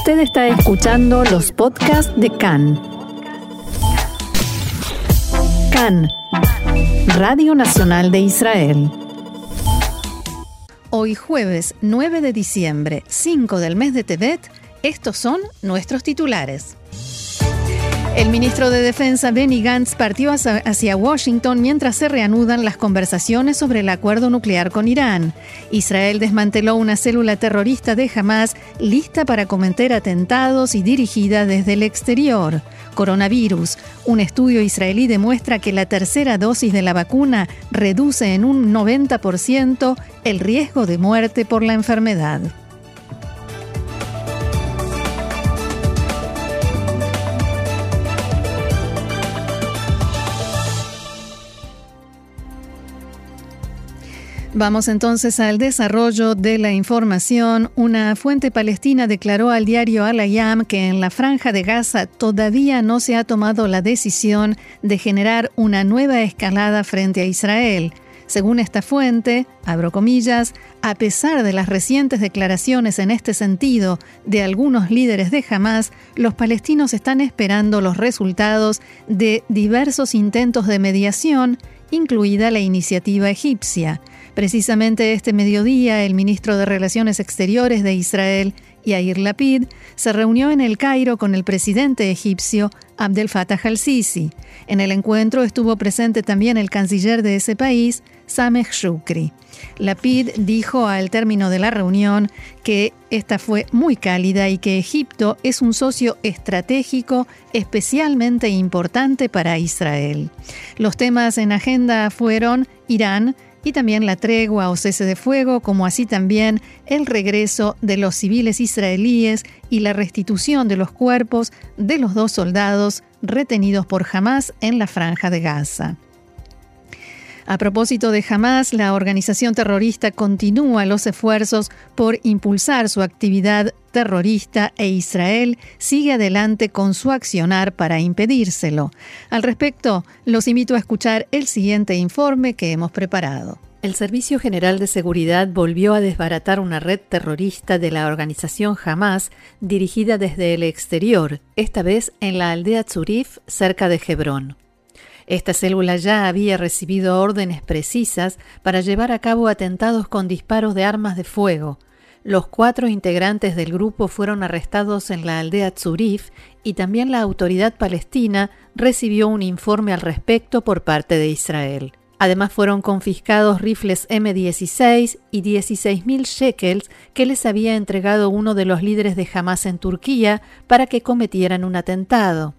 Usted está escuchando los podcasts de CAN. CAN, Radio Nacional de Israel. Hoy jueves 9 de diciembre, 5 del mes de Tebet, estos son nuestros titulares. El ministro de Defensa Benny Gantz partió hacia Washington mientras se reanudan las conversaciones sobre el acuerdo nuclear con Irán. Israel desmanteló una célula terrorista de Hamas lista para cometer atentados y dirigida desde el exterior. Coronavirus. Un estudio israelí demuestra que la tercera dosis de la vacuna reduce en un 90% el riesgo de muerte por la enfermedad. Vamos entonces al desarrollo de la información. Una fuente palestina declaró al diario Al-Ayam que en la franja de Gaza todavía no se ha tomado la decisión de generar una nueva escalada frente a Israel. Según esta fuente, abro comillas, a pesar de las recientes declaraciones en este sentido de algunos líderes de Hamas, los palestinos están esperando los resultados de diversos intentos de mediación, incluida la iniciativa egipcia. Precisamente este mediodía, el ministro de Relaciones Exteriores de Israel, Yair Lapid, se reunió en el Cairo con el presidente egipcio Abdel Fattah al-Sisi. En el encuentro estuvo presente también el canciller de ese país, Sameh Shukri. Lapid dijo al término de la reunión que esta fue muy cálida y que Egipto es un socio estratégico especialmente importante para Israel. Los temas en agenda fueron Irán, y también la tregua o cese de fuego, como así también el regreso de los civiles israelíes y la restitución de los cuerpos de los dos soldados retenidos por Hamas en la franja de Gaza. A propósito de Hamas, la organización terrorista continúa los esfuerzos por impulsar su actividad terrorista e Israel sigue adelante con su accionar para impedírselo. Al respecto, los invito a escuchar el siguiente informe que hemos preparado. El Servicio General de Seguridad volvió a desbaratar una red terrorista de la organización Hamas dirigida desde el exterior, esta vez en la aldea Tzurif, cerca de Hebrón. Esta célula ya había recibido órdenes precisas para llevar a cabo atentados con disparos de armas de fuego. Los cuatro integrantes del grupo fueron arrestados en la aldea Tzurif y también la autoridad palestina recibió un informe al respecto por parte de Israel. Además fueron confiscados rifles M16 y 16.000 shekels que les había entregado uno de los líderes de Hamas en Turquía para que cometieran un atentado.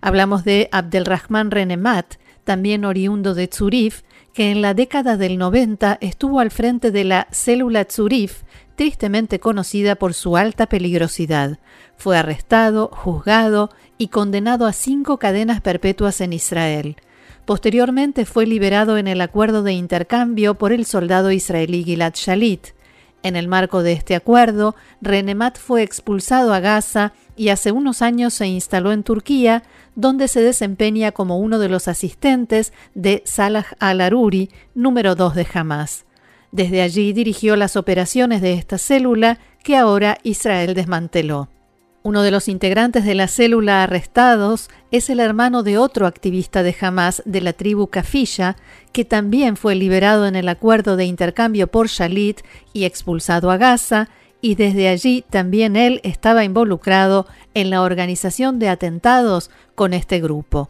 Hablamos de Abdelrahman Renemat, también oriundo de Tzurif, que en la década del 90 estuvo al frente de la célula Tzurif, tristemente conocida por su alta peligrosidad. Fue arrestado, juzgado y condenado a cinco cadenas perpetuas en Israel. Posteriormente fue liberado en el acuerdo de intercambio por el soldado israelí Gilad Shalit. En el marco de este acuerdo, Renemat fue expulsado a Gaza y hace unos años se instaló en Turquía, donde se desempeña como uno de los asistentes de Salah al-Aruri, número 2 de Hamas. Desde allí dirigió las operaciones de esta célula que ahora Israel desmanteló. Uno de los integrantes de la célula arrestados es el hermano de otro activista de Hamas de la tribu Kafilla, que también fue liberado en el acuerdo de intercambio por Shalit y expulsado a Gaza, y desde allí también él estaba involucrado en la organización de atentados con este grupo.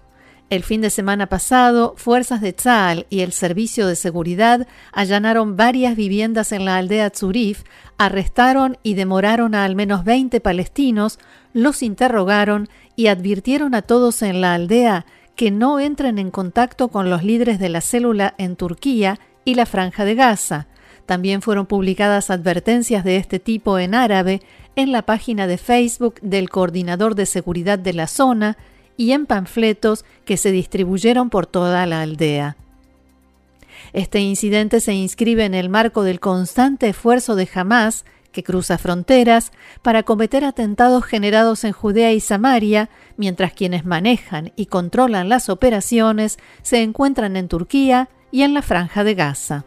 El fin de semana pasado, fuerzas de Tzal y el Servicio de Seguridad allanaron varias viviendas en la aldea Tzurif, arrestaron y demoraron a al menos 20 palestinos, los interrogaron y advirtieron a todos en la aldea que no entren en contacto con los líderes de la célula en Turquía y la Franja de Gaza. También fueron publicadas advertencias de este tipo en árabe en la página de Facebook del Coordinador de Seguridad de la zona y en panfletos que se distribuyeron por toda la aldea. Este incidente se inscribe en el marco del constante esfuerzo de Hamas, que cruza fronteras, para cometer atentados generados en Judea y Samaria, mientras quienes manejan y controlan las operaciones se encuentran en Turquía y en la franja de Gaza.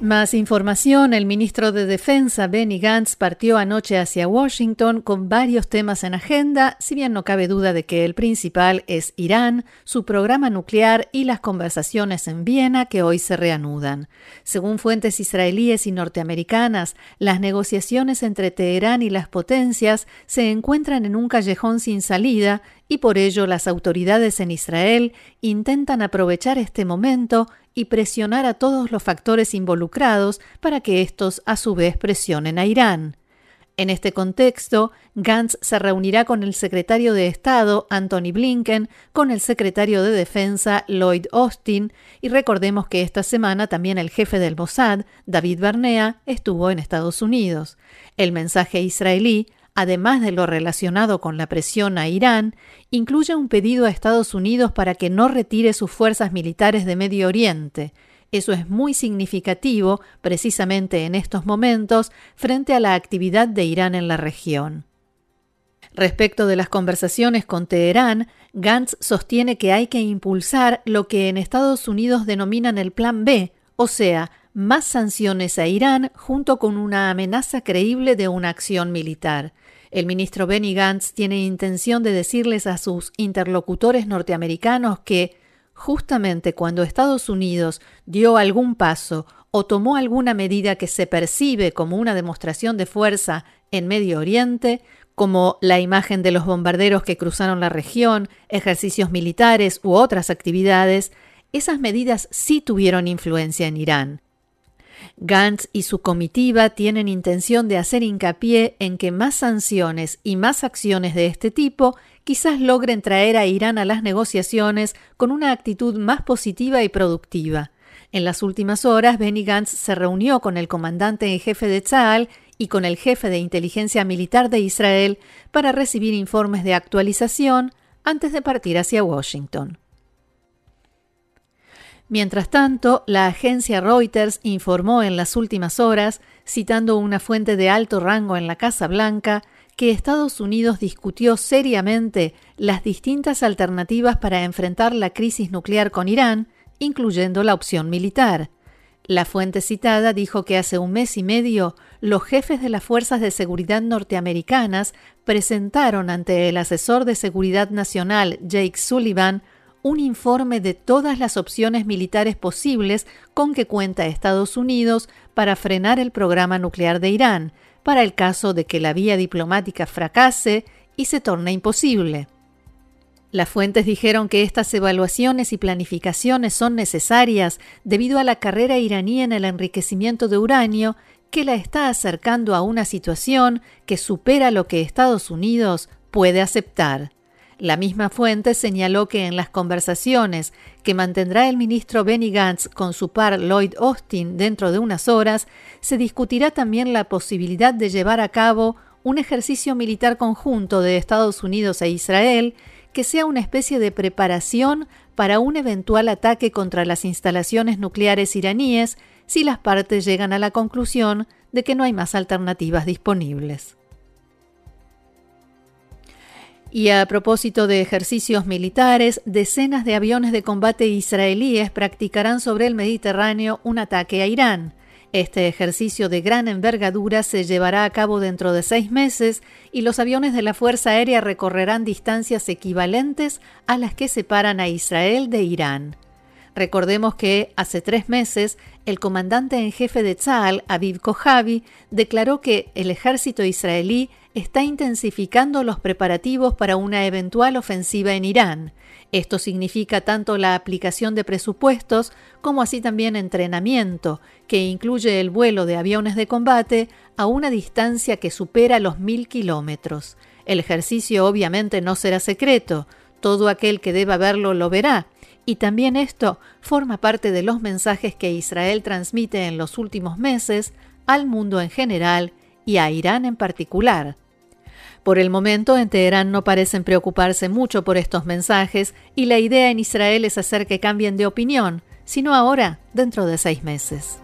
Más información, el ministro de Defensa Benny Gantz partió anoche hacia Washington con varios temas en agenda, si bien no cabe duda de que el principal es Irán, su programa nuclear y las conversaciones en Viena que hoy se reanudan. Según fuentes israelíes y norteamericanas, las negociaciones entre Teherán y las potencias se encuentran en un callejón sin salida y por ello las autoridades en Israel intentan aprovechar este momento y presionar a todos los factores involucrados para que estos a su vez presionen a Irán. En este contexto, Gantz se reunirá con el secretario de Estado, Anthony Blinken, con el secretario de Defensa, Lloyd Austin, y recordemos que esta semana también el jefe del Mossad, David Barnea, estuvo en Estados Unidos. El mensaje israelí además de lo relacionado con la presión a Irán, incluye un pedido a Estados Unidos para que no retire sus fuerzas militares de Medio Oriente. Eso es muy significativo, precisamente en estos momentos, frente a la actividad de Irán en la región. Respecto de las conversaciones con Teherán, Gantz sostiene que hay que impulsar lo que en Estados Unidos denominan el Plan B, o sea, más sanciones a Irán junto con una amenaza creíble de una acción militar. El ministro Benny Gantz tiene intención de decirles a sus interlocutores norteamericanos que, justamente cuando Estados Unidos dio algún paso o tomó alguna medida que se percibe como una demostración de fuerza en Medio Oriente, como la imagen de los bombarderos que cruzaron la región, ejercicios militares u otras actividades, esas medidas sí tuvieron influencia en Irán. Gantz y su comitiva tienen intención de hacer hincapié en que más sanciones y más acciones de este tipo quizás logren traer a Irán a las negociaciones con una actitud más positiva y productiva. En las últimas horas, Benny Gantz se reunió con el comandante en jefe de Tzal y con el jefe de inteligencia militar de Israel para recibir informes de actualización antes de partir hacia Washington. Mientras tanto, la agencia Reuters informó en las últimas horas, citando una fuente de alto rango en la Casa Blanca, que Estados Unidos discutió seriamente las distintas alternativas para enfrentar la crisis nuclear con Irán, incluyendo la opción militar. La fuente citada dijo que hace un mes y medio los jefes de las fuerzas de seguridad norteamericanas presentaron ante el asesor de seguridad nacional Jake Sullivan un informe de todas las opciones militares posibles con que cuenta Estados Unidos para frenar el programa nuclear de Irán, para el caso de que la vía diplomática fracase y se torne imposible. Las fuentes dijeron que estas evaluaciones y planificaciones son necesarias debido a la carrera iraní en el enriquecimiento de uranio que la está acercando a una situación que supera lo que Estados Unidos puede aceptar. La misma fuente señaló que en las conversaciones que mantendrá el ministro Benny Gantz con su par Lloyd Austin dentro de unas horas, se discutirá también la posibilidad de llevar a cabo un ejercicio militar conjunto de Estados Unidos e Israel que sea una especie de preparación para un eventual ataque contra las instalaciones nucleares iraníes si las partes llegan a la conclusión de que no hay más alternativas disponibles. Y a propósito de ejercicios militares, decenas de aviones de combate israelíes practicarán sobre el Mediterráneo un ataque a Irán. Este ejercicio de gran envergadura se llevará a cabo dentro de seis meses y los aviones de la Fuerza Aérea recorrerán distancias equivalentes a las que separan a Israel de Irán. Recordemos que hace tres meses el comandante en jefe de Tzal, Aviv Kojavi, declaró que el ejército israelí está intensificando los preparativos para una eventual ofensiva en Irán. Esto significa tanto la aplicación de presupuestos como así también entrenamiento, que incluye el vuelo de aviones de combate a una distancia que supera los mil kilómetros. El ejercicio obviamente no será secreto, todo aquel que deba verlo lo verá, y también esto forma parte de los mensajes que Israel transmite en los últimos meses al mundo en general y a Irán en particular. Por el momento en Teherán no parecen preocuparse mucho por estos mensajes y la idea en Israel es hacer que cambien de opinión, sino ahora, dentro de seis meses.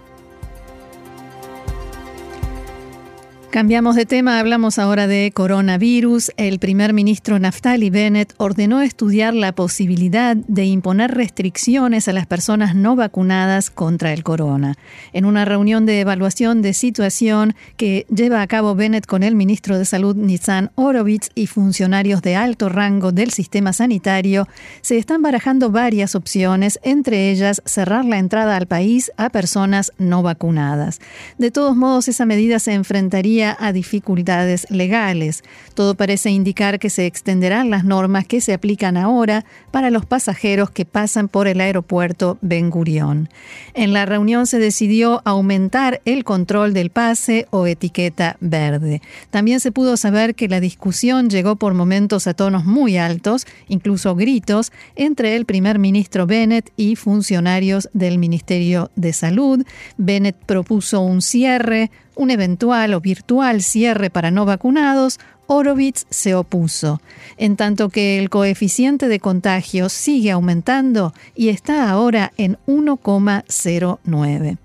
Cambiamos de tema, hablamos ahora de coronavirus. El primer ministro Naftali Bennett ordenó estudiar la posibilidad de imponer restricciones a las personas no vacunadas contra el corona. En una reunión de evaluación de situación que lleva a cabo Bennett con el ministro de Salud Nitzan Orovitz y funcionarios de alto rango del sistema sanitario, se están barajando varias opciones, entre ellas cerrar la entrada al país a personas no vacunadas. De todos modos, esa medida se enfrentaría a dificultades legales. Todo parece indicar que se extenderán las normas que se aplican ahora para los pasajeros que pasan por el aeropuerto Ben Gurión. En la reunión se decidió aumentar el control del pase o etiqueta verde. También se pudo saber que la discusión llegó por momentos a tonos muy altos, incluso gritos, entre el primer ministro Bennett y funcionarios del Ministerio de Salud. Bennett propuso un cierre, un eventual o virtual cierre para no vacunados, Orovitz se opuso, en tanto que el coeficiente de contagio sigue aumentando y está ahora en 1,09.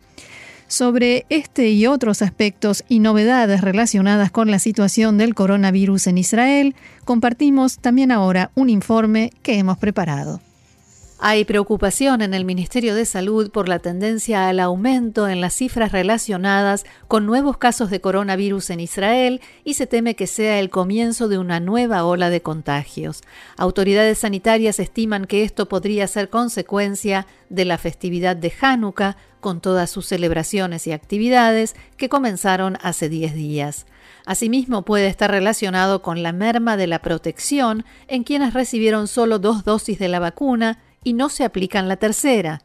Sobre este y otros aspectos y novedades relacionadas con la situación del coronavirus en Israel, compartimos también ahora un informe que hemos preparado. Hay preocupación en el Ministerio de Salud por la tendencia al aumento en las cifras relacionadas con nuevos casos de coronavirus en Israel y se teme que sea el comienzo de una nueva ola de contagios. Autoridades sanitarias estiman que esto podría ser consecuencia de la festividad de Hanukkah, con todas sus celebraciones y actividades que comenzaron hace 10 días. Asimismo, puede estar relacionado con la merma de la protección en quienes recibieron solo dos dosis de la vacuna y no se aplican la tercera.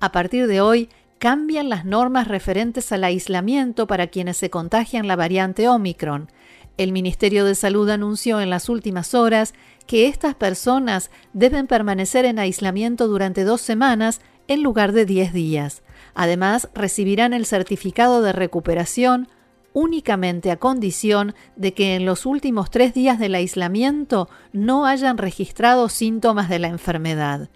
A partir de hoy, cambian las normas referentes al aislamiento para quienes se contagian la variante Omicron. El Ministerio de Salud anunció en las últimas horas que estas personas deben permanecer en aislamiento durante dos semanas en lugar de diez días. Además, recibirán el certificado de recuperación únicamente a condición de que en los últimos tres días del aislamiento no hayan registrado síntomas de la enfermedad.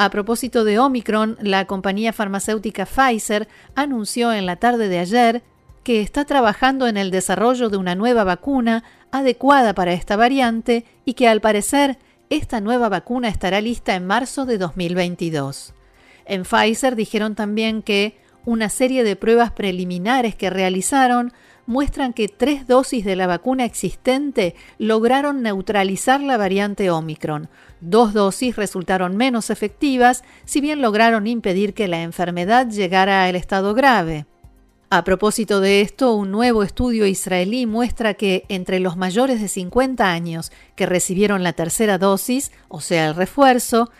A propósito de Omicron, la compañía farmacéutica Pfizer anunció en la tarde de ayer que está trabajando en el desarrollo de una nueva vacuna adecuada para esta variante y que al parecer esta nueva vacuna estará lista en marzo de 2022. En Pfizer dijeron también que una serie de pruebas preliminares que realizaron muestran que tres dosis de la vacuna existente lograron neutralizar la variante Omicron. Dos dosis resultaron menos efectivas, si bien lograron impedir que la enfermedad llegara al estado grave. A propósito de esto, un nuevo estudio israelí muestra que entre los mayores de 50 años que recibieron la tercera dosis, o sea, el refuerzo,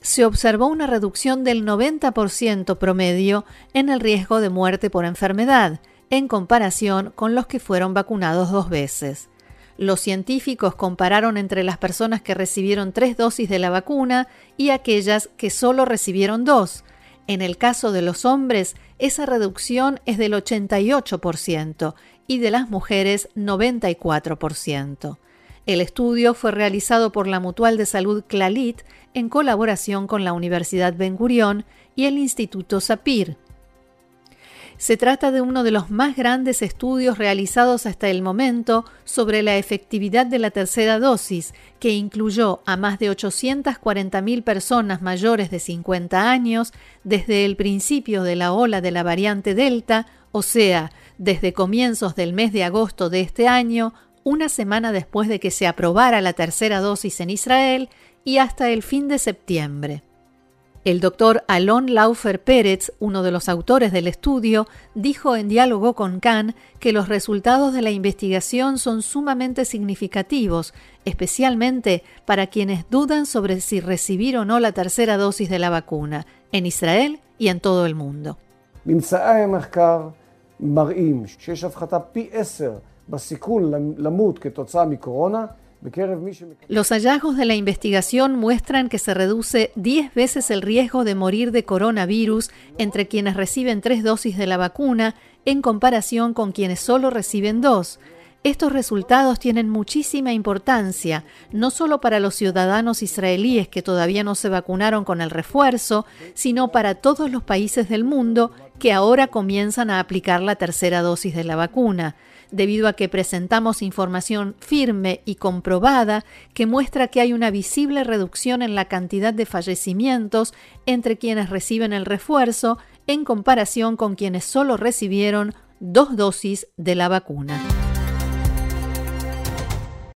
se observó una reducción del 90% promedio en el riesgo de muerte por enfermedad, en comparación con los que fueron vacunados dos veces. Los científicos compararon entre las personas que recibieron tres dosis de la vacuna y aquellas que solo recibieron dos. En el caso de los hombres, esa reducción es del 88% y de las mujeres 94%. El estudio fue realizado por la Mutual de Salud Clalit en colaboración con la Universidad Ben Gurión y el Instituto Sapir. Se trata de uno de los más grandes estudios realizados hasta el momento sobre la efectividad de la tercera dosis, que incluyó a más de 840.000 personas mayores de 50 años desde el principio de la ola de la variante Delta, o sea, desde comienzos del mes de agosto de este año, una semana después de que se aprobara la tercera dosis en Israel, y hasta el fin de septiembre. El doctor Alon Laufer Pérez, uno de los autores del estudio, dijo en diálogo con Khan que los resultados de la investigación son sumamente significativos, especialmente para quienes dudan sobre si recibir o no la tercera dosis de la vacuna, en Israel y en todo el mundo. Los hallazgos de la investigación muestran que se reduce 10 veces el riesgo de morir de coronavirus entre quienes reciben tres dosis de la vacuna en comparación con quienes solo reciben dos. Estos resultados tienen muchísima importancia, no solo para los ciudadanos israelíes que todavía no se vacunaron con el refuerzo, sino para todos los países del mundo que ahora comienzan a aplicar la tercera dosis de la vacuna, debido a que presentamos información firme y comprobada que muestra que hay una visible reducción en la cantidad de fallecimientos entre quienes reciben el refuerzo en comparación con quienes solo recibieron dos dosis de la vacuna.